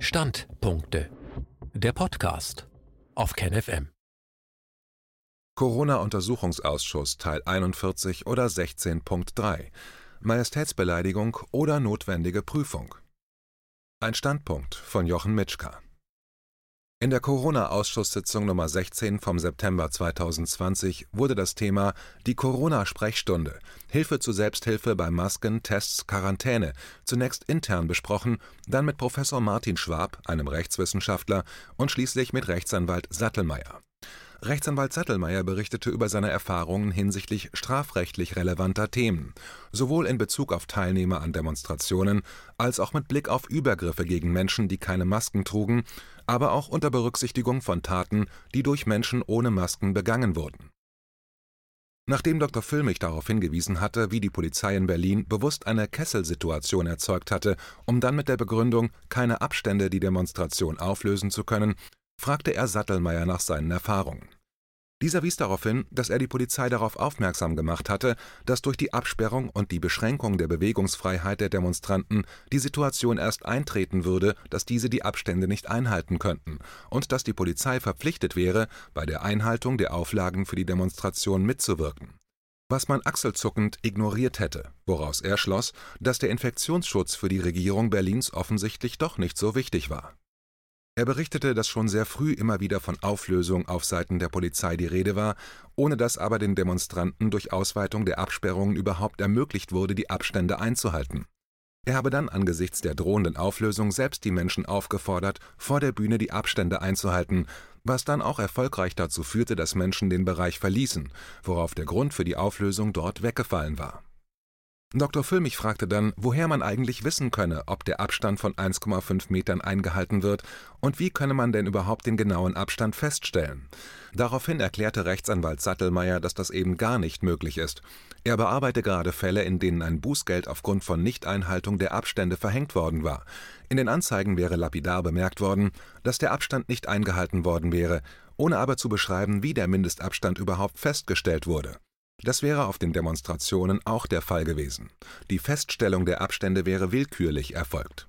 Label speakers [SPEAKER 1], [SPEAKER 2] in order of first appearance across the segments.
[SPEAKER 1] Standpunkte. Der Podcast auf KenFM.
[SPEAKER 2] Corona-Untersuchungsausschuss Teil 41 oder 16.3 Majestätsbeleidigung oder notwendige Prüfung. Ein Standpunkt von Jochen Mitschka. In der Corona-Ausschusssitzung Nummer 16 vom September 2020 wurde das Thema die Corona-Sprechstunde Hilfe zur Selbsthilfe bei Masken, Tests, Quarantäne zunächst intern besprochen, dann mit Professor Martin Schwab, einem Rechtswissenschaftler, und schließlich mit Rechtsanwalt Sattelmeier. Rechtsanwalt Sattelmeier berichtete über seine Erfahrungen hinsichtlich strafrechtlich relevanter Themen, sowohl in Bezug auf Teilnehmer an Demonstrationen als auch mit Blick auf Übergriffe gegen Menschen, die keine Masken trugen, aber auch unter Berücksichtigung von Taten, die durch Menschen ohne Masken begangen wurden. Nachdem Dr. Füllmich darauf hingewiesen hatte, wie die Polizei in Berlin bewusst eine Kesselsituation erzeugt hatte, um dann mit der Begründung, keine Abstände die Demonstration auflösen zu können, fragte er Sattelmeier nach seinen Erfahrungen. Dieser wies darauf hin, dass er die Polizei darauf aufmerksam gemacht hatte, dass durch die Absperrung und die Beschränkung der Bewegungsfreiheit der Demonstranten die Situation erst eintreten würde, dass diese die Abstände nicht einhalten könnten und dass die Polizei verpflichtet wäre, bei der Einhaltung der Auflagen für die Demonstration mitzuwirken. Was man achselzuckend ignoriert hätte, woraus er schloss, dass der Infektionsschutz für die Regierung Berlins offensichtlich doch nicht so wichtig war. Er berichtete, dass schon sehr früh immer wieder von Auflösung auf Seiten der Polizei die Rede war, ohne dass aber den Demonstranten durch Ausweitung der Absperrungen überhaupt ermöglicht wurde, die Abstände einzuhalten. Er habe dann angesichts der drohenden Auflösung selbst die Menschen aufgefordert, vor der Bühne die Abstände einzuhalten, was dann auch erfolgreich dazu führte, dass Menschen den Bereich verließen, worauf der Grund für die Auflösung dort weggefallen war Dr. Füllmich fragte dann, woher man eigentlich wissen könne, ob der Abstand von 1,5 Metern eingehalten wird und wie könne man denn überhaupt den genauen Abstand feststellen. Daraufhin erklärte Rechtsanwalt Sattelmeier, dass das eben gar nicht möglich ist. Er bearbeite gerade Fälle, in denen ein Bußgeld aufgrund von Nichteinhaltung der Abstände verhängt worden war. In den Anzeigen wäre lapidar bemerkt worden, dass der Abstand nicht eingehalten worden wäre, ohne aber zu beschreiben, wie der Mindestabstand überhaupt festgestellt wurde. Das wäre auf den Demonstrationen auch der Fall gewesen. Die Feststellung der Abstände wäre willkürlich erfolgt.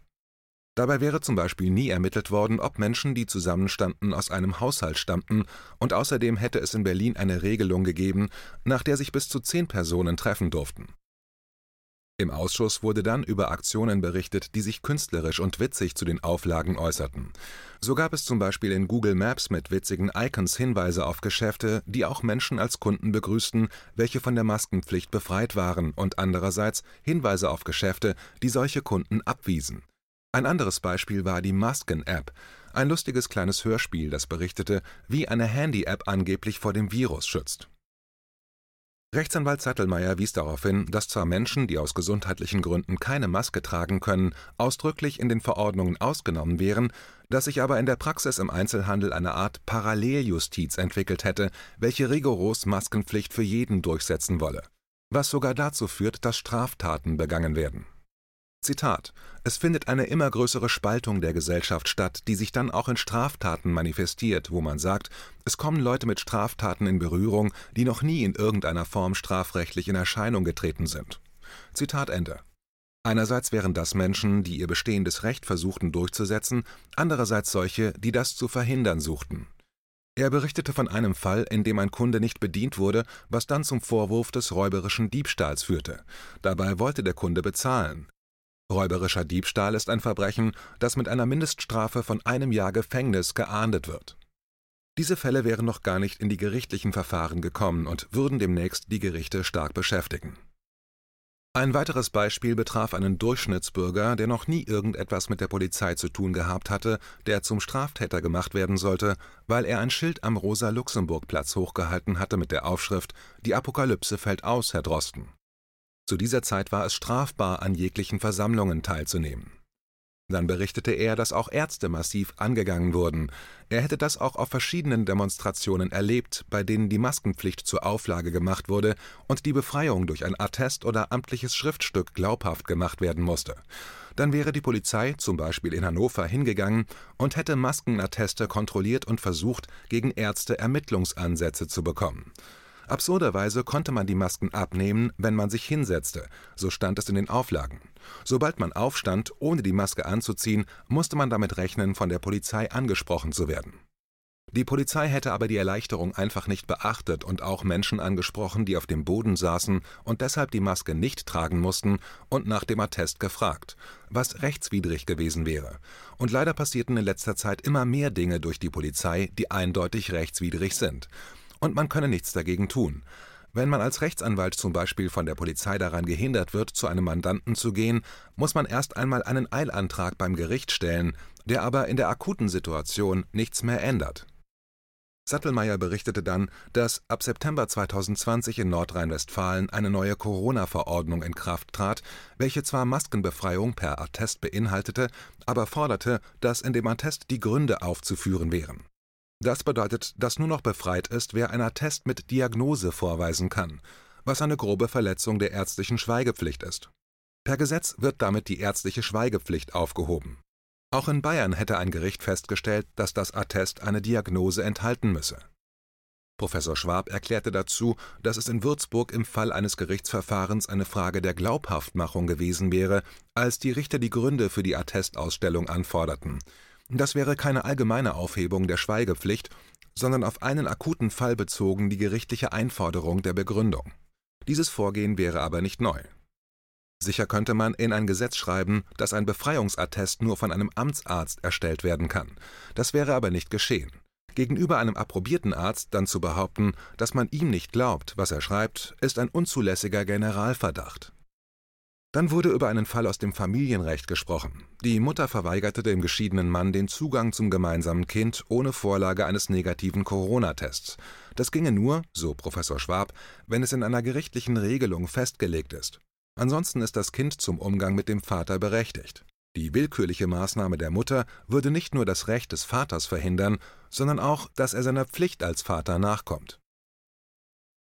[SPEAKER 2] Dabei wäre zum Beispiel nie ermittelt worden, ob Menschen, die zusammenstanden, aus einem Haushalt stammten, und außerdem hätte es in Berlin eine Regelung gegeben, nach der sich bis zu zehn Personen treffen durften im Ausschuss wurde dann über Aktionen berichtet, die sich künstlerisch und witzig zu den Auflagen äußerten. So gab es zum Beispiel in Google Maps mit witzigen Icons Hinweise auf Geschäfte, die auch Menschen als Kunden begrüßten, welche von der Maskenpflicht befreit waren, und andererseits Hinweise auf Geschäfte, die solche Kunden abwiesen. Ein anderes Beispiel war die Masken-App, ein lustiges kleines Hörspiel, das berichtete, wie eine Handy-App angeblich vor dem Virus schützt Rechtsanwalt Sattelmeier wies darauf hin, dass zwar Menschen, die aus gesundheitlichen Gründen keine Maske tragen können, ausdrücklich in den Verordnungen ausgenommen wären, dass sich aber in der Praxis im Einzelhandel eine Art Paralleljustiz entwickelt hätte, welche rigoros Maskenpflicht für jeden durchsetzen wolle, was sogar dazu führt, dass Straftaten begangen werden Zitat: Es findet eine immer größere Spaltung der Gesellschaft statt, die sich dann auch in Straftaten manifestiert, wo man sagt, es kommen Leute mit Straftaten in Berührung, die noch nie in irgendeiner Form strafrechtlich in Erscheinung getreten sind. Zitat Ende. Einerseits wären das Menschen, die ihr bestehendes Recht versuchten durchzusetzen, andererseits solche, die das zu verhindern suchten. Er berichtete von einem Fall, in dem ein Kunde nicht bedient wurde, was dann zum Vorwurf des räuberischen Diebstahls führte. Dabei wollte der Kunde bezahlen. Räuberischer Diebstahl ist ein Verbrechen, das mit einer Mindeststrafe von einem Jahr Gefängnis geahndet wird. Diese Fälle wären noch gar nicht in die gerichtlichen Verfahren gekommen und würden demnächst die Gerichte stark beschäftigen. Ein weiteres Beispiel betraf einen Durchschnittsbürger, der noch nie irgendetwas mit der Polizei zu tun gehabt hatte, der zum Straftäter gemacht werden sollte, weil er ein Schild am Rosa-Luxemburg-Platz hochgehalten hatte mit der Aufschrift Die Apokalypse fällt aus, Herr Drosten. Zu dieser Zeit war es strafbar, an jeglichen Versammlungen teilzunehmen. Dann berichtete er, dass auch Ärzte massiv angegangen wurden. Er hätte das auch auf verschiedenen Demonstrationen erlebt, bei denen die Maskenpflicht zur Auflage gemacht wurde und die Befreiung durch ein Attest oder amtliches Schriftstück glaubhaft gemacht werden musste. Dann wäre die Polizei, zum Beispiel in Hannover, hingegangen und hätte Maskenatteste kontrolliert und versucht, gegen Ärzte Ermittlungsansätze zu bekommen. Absurderweise konnte man die Masken abnehmen, wenn man sich hinsetzte, so stand es in den Auflagen. Sobald man aufstand, ohne die Maske anzuziehen, musste man damit rechnen, von der Polizei angesprochen zu werden. Die Polizei hätte aber die Erleichterung einfach nicht beachtet und auch Menschen angesprochen, die auf dem Boden saßen und deshalb die Maske nicht tragen mussten und nach dem Attest gefragt, was rechtswidrig gewesen wäre. Und leider passierten in letzter Zeit immer mehr Dinge durch die Polizei, die eindeutig rechtswidrig sind. Und man könne nichts dagegen tun. Wenn man als Rechtsanwalt zum Beispiel von der Polizei daran gehindert wird, zu einem Mandanten zu gehen, muss man erst einmal einen Eilantrag beim Gericht stellen, der aber in der akuten Situation nichts mehr ändert. Sattelmeier berichtete dann, dass ab September 2020 in Nordrhein-Westfalen eine neue Corona-Verordnung in Kraft trat, welche zwar Maskenbefreiung per Attest beinhaltete, aber forderte, dass in dem Attest die Gründe aufzuführen wären. Das bedeutet, dass nur noch befreit ist, wer ein Attest mit Diagnose vorweisen kann, was eine grobe Verletzung der ärztlichen Schweigepflicht ist. Per Gesetz wird damit die ärztliche Schweigepflicht aufgehoben auch in Bayern hätte ein Gericht festgestellt, dass das Attest eine Diagnose enthalten müsse. Professor Schwab erklärte dazu, dass es in Würzburg im Fall eines Gerichtsverfahrens eine Frage der Glaubhaftmachung gewesen wäre, als die Richter die Gründe für die Attestausstellung anforderten. Das wäre keine allgemeine Aufhebung der Schweigepflicht, sondern auf einen akuten Fall bezogen die gerichtliche Einforderung der Begründung. Dieses Vorgehen wäre aber nicht neu. Sicher könnte man in ein Gesetz schreiben, dass ein Befreiungsattest nur von einem Amtsarzt erstellt werden kann. Das wäre aber nicht geschehen. Gegenüber einem approbierten Arzt dann zu behaupten, dass man ihm nicht glaubt, was er schreibt, ist ein unzulässiger Generalverdacht. Dann wurde über einen Fall aus dem Familienrecht gesprochen. Die Mutter verweigerte dem geschiedenen Mann den Zugang zum gemeinsamen Kind ohne Vorlage eines negativen Corona-Tests. Das ginge nur, so Professor Schwab, wenn es in einer gerichtlichen Regelung festgelegt ist. Ansonsten ist das Kind zum Umgang mit dem Vater berechtigt. Die willkürliche Maßnahme der Mutter würde nicht nur das Recht des Vaters verhindern, sondern auch, dass er seiner Pflicht als Vater nachkommt.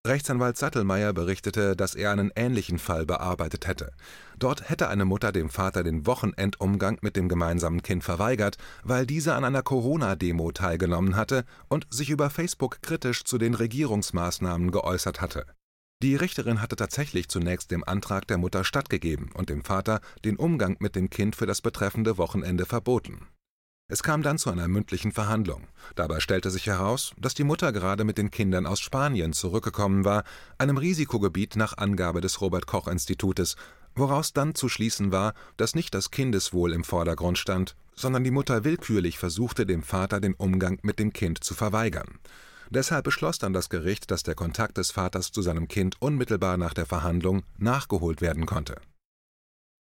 [SPEAKER 2] Rechtsanwalt Sattelmeier berichtete, dass er einen ähnlichen Fall bearbeitet hätte. Dort hätte eine Mutter dem Vater den Wochenendumgang mit dem gemeinsamen Kind verweigert, weil dieser an einer Corona-Demo teilgenommen hatte und sich über Facebook kritisch zu den Regierungsmaßnahmen geäußert hatte. Die Richterin hatte tatsächlich zunächst dem Antrag der Mutter stattgegeben und dem Vater den Umgang mit dem Kind für das betreffende Wochenende verboten. Es kam dann zu einer mündlichen Verhandlung. Dabei stellte sich heraus, dass die Mutter gerade mit den Kindern aus Spanien zurückgekommen war, einem Risikogebiet nach Angabe des Robert Koch Institutes, woraus dann zu schließen war, dass nicht das Kindeswohl im Vordergrund stand, sondern die Mutter willkürlich versuchte, dem Vater den Umgang mit dem Kind zu verweigern. Deshalb beschloss dann das Gericht, dass der Kontakt des Vaters zu seinem Kind unmittelbar nach der Verhandlung nachgeholt werden konnte.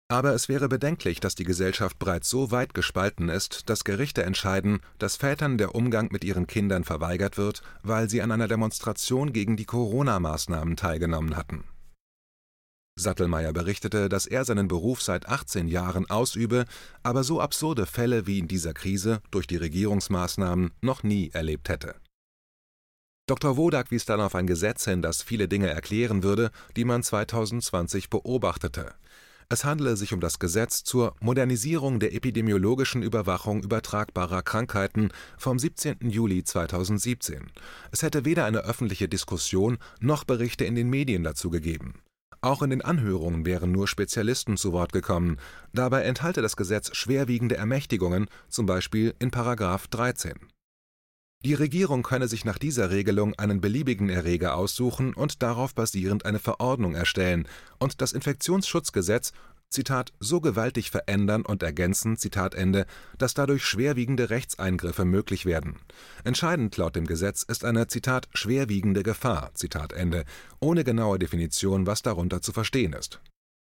[SPEAKER 2] Aber es wäre bedenklich, dass die Gesellschaft bereits so weit gespalten ist, dass Gerichte entscheiden, dass Vätern der Umgang mit ihren Kindern verweigert wird, weil sie an einer Demonstration gegen die Corona-Maßnahmen teilgenommen hatten. Sattelmeier berichtete, dass er seinen Beruf seit 18 Jahren ausübe, aber so absurde Fälle wie in dieser Krise durch die Regierungsmaßnahmen noch nie erlebt hätte. Dr. Wodak wies dann auf ein Gesetz hin, das viele Dinge erklären würde, die man 2020 beobachtete. Es handele sich um das Gesetz zur Modernisierung der epidemiologischen Überwachung übertragbarer Krankheiten vom 17. Juli 2017. Es hätte weder eine öffentliche Diskussion noch Berichte in den Medien dazu gegeben. Auch in den Anhörungen wären nur Spezialisten zu Wort gekommen. Dabei enthalte das Gesetz schwerwiegende Ermächtigungen, zum Beispiel in Paragraph 13. Die Regierung könne sich nach dieser Regelung einen beliebigen Erreger aussuchen und darauf basierend eine Verordnung erstellen und das Infektionsschutzgesetz Zitat, so gewaltig verändern und ergänzen, Zitat Ende, dass dadurch schwerwiegende Rechtseingriffe möglich werden. Entscheidend laut dem Gesetz ist eine, Zitat, schwerwiegende Gefahr, Zitat Ende, ohne genaue Definition, was darunter zu verstehen ist.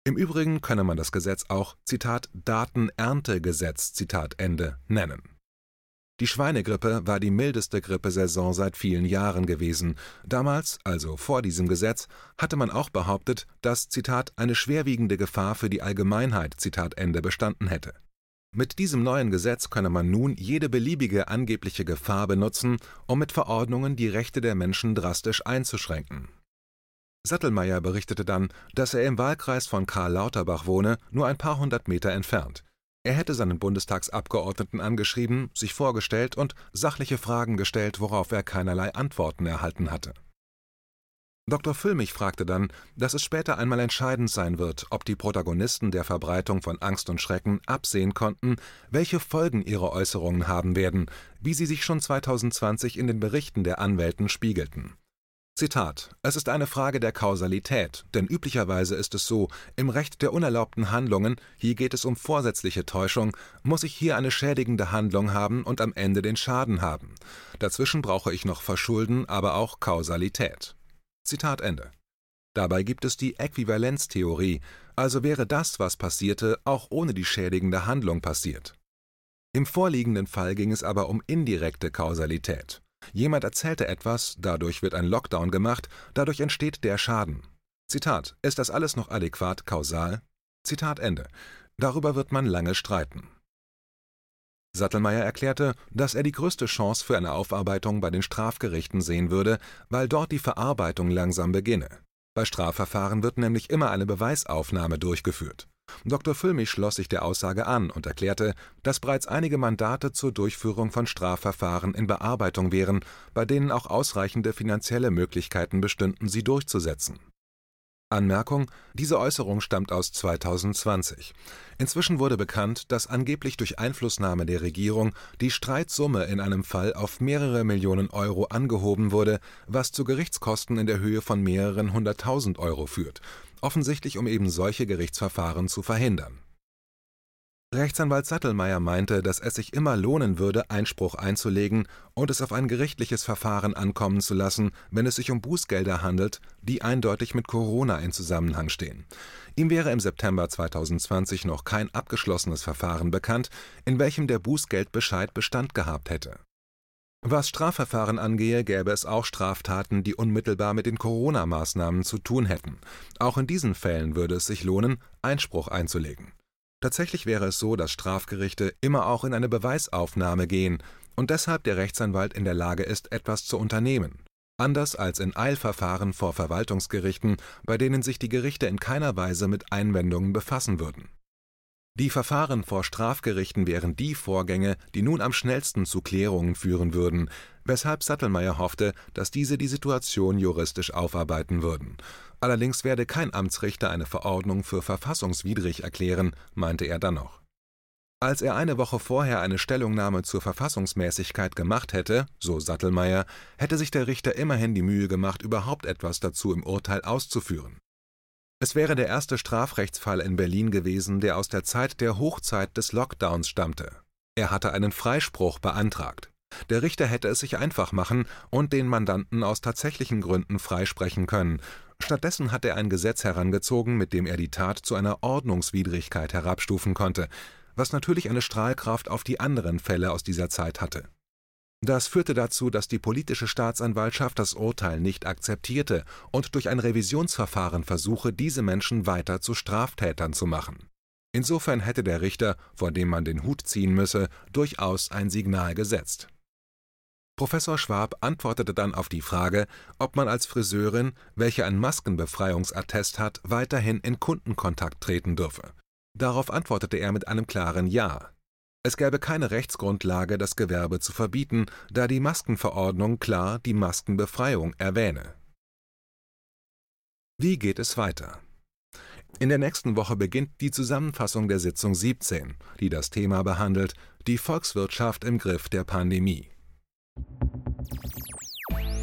[SPEAKER 2] Im Übrigen könne man das Gesetz auch, Zitat, Datenerntegesetz, Zitat Ende, nennen. Die Schweinegrippe war die mildeste Grippesaison seit vielen Jahren gewesen. Damals, also vor diesem Gesetz, hatte man auch behauptet, dass Zitat eine schwerwiegende Gefahr für die Allgemeinheit Zitat Ende bestanden hätte. Mit diesem neuen Gesetz könne man nun jede beliebige angebliche Gefahr benutzen, um mit Verordnungen die Rechte der Menschen drastisch einzuschränken. Sattelmeier berichtete dann, dass er im Wahlkreis von Karl Lauterbach wohne, nur ein paar hundert Meter entfernt. Er hätte seinen Bundestagsabgeordneten angeschrieben, sich vorgestellt und sachliche Fragen gestellt, worauf er keinerlei Antworten erhalten hatte Dr. Füllmich fragte dann, dass es später einmal entscheidend sein wird, ob die Protagonisten der Verbreitung von Angst und Schrecken absehen konnten, welche Folgen ihre Äußerungen haben werden, wie sie sich schon 2020 in den Berichten der Anwälten spiegelten. Zitat: Es ist eine Frage der Kausalität, denn üblicherweise ist es so, im Recht der unerlaubten Handlungen, hier geht es um vorsätzliche Täuschung, muss ich hier eine schädigende Handlung haben und am Ende den Schaden haben. Dazwischen brauche ich noch Verschulden, aber auch Kausalität. Zitat Ende. Dabei gibt es die Äquivalenztheorie, also wäre das, was passierte, auch ohne die schädigende Handlung passiert. Im vorliegenden Fall ging es aber um indirekte Kausalität. Jemand erzählte etwas, dadurch wird ein Lockdown gemacht, dadurch entsteht der Schaden. Zitat: Ist das alles noch adäquat kausal? Zitat Ende. Darüber wird man lange streiten. Sattelmeier erklärte, dass er die größte Chance für eine Aufarbeitung bei den Strafgerichten sehen würde, weil dort die Verarbeitung langsam beginne. Bei Strafverfahren wird nämlich immer eine Beweisaufnahme durchgeführt. Dr. Füllmich schloss sich der Aussage an und erklärte, dass bereits einige Mandate zur Durchführung von Strafverfahren in Bearbeitung wären, bei denen auch ausreichende finanzielle Möglichkeiten bestünden, sie durchzusetzen Anmerkung: Diese Äußerung stammt aus 2020. Inzwischen wurde bekannt, dass angeblich durch Einflussnahme der Regierung die Streitsumme in einem Fall auf mehrere Millionen Euro angehoben wurde, was zu Gerichtskosten in der Höhe von mehreren hunderttausend Euro führt, offensichtlich um eben solche Gerichtsverfahren zu verhindern Rechtsanwalt Sattelmeier meinte, dass es sich immer lohnen würde, Einspruch einzulegen und es auf ein gerichtliches Verfahren ankommen zu lassen, wenn es sich um Bußgelder handelt, die eindeutig mit Corona in Zusammenhang stehen. Ihm wäre im September 2020 noch kein abgeschlossenes Verfahren bekannt, in welchem der Bußgeldbescheid Bestand gehabt hätte. Was Strafverfahren angehe, gäbe es auch Straftaten, die unmittelbar mit den Corona-Maßnahmen zu tun hätten. Auch in diesen Fällen würde es sich lohnen, Einspruch einzulegen Tatsächlich wäre es so, dass Strafgerichte immer auch in eine Beweisaufnahme gehen und deshalb der Rechtsanwalt in der Lage ist, etwas zu unternehmen. Anders als in Eilverfahren vor Verwaltungsgerichten, bei denen sich die Gerichte in keiner Weise mit Einwendungen befassen würden. Die Verfahren vor Strafgerichten wären die Vorgänge, die nun am schnellsten zu Klärungen führen würden, weshalb Sattelmeier hoffte, dass diese die Situation juristisch aufarbeiten würden Allerdings werde kein Amtsrichter eine Verordnung für verfassungswidrig erklären, meinte er dann noch. Als er eine Woche vorher eine Stellungnahme zur Verfassungsmäßigkeit gemacht hätte, so Sattelmeier, hätte sich der Richter immerhin die Mühe gemacht, überhaupt etwas dazu im Urteil auszuführen. Es wäre der erste Strafrechtsfall in Berlin gewesen, der aus der Zeit der Hochzeit des Lockdowns stammte. Er hatte einen Freispruch beantragt. Der Richter hätte es sich einfach machen und den Mandanten aus tatsächlichen Gründen freisprechen können, Stattdessen hat er ein Gesetz herangezogen, mit dem er die Tat zu einer Ordnungswidrigkeit herabstufen konnte, was natürlich eine Strahlkraft auf die anderen Fälle aus dieser Zeit hatte. Das führte dazu, dass die politische Staatsanwaltschaft das Urteil nicht akzeptierte und durch ein Revisionsverfahren versuche, diese Menschen weiter zu Straftätern zu machen. Insofern hätte der Richter, vor dem man den Hut ziehen müsse, durchaus ein Signal gesetzt Professor Schwab antwortete dann auf die Frage, ob man als Friseurin, welche ein Maskenbefreiungsattest hat, weiterhin in Kundenkontakt treten dürfe. Darauf antwortete er mit einem klaren Ja. Es gäbe keine Rechtsgrundlage, das Gewerbe zu verbieten, da die Maskenverordnung klar die Maskenbefreiung erwähne. Wie geht es weiter? In der nächsten Woche beginnt die Zusammenfassung der Sitzung 17, die das Thema behandelt, die Volkswirtschaft im Griff der Pandemie.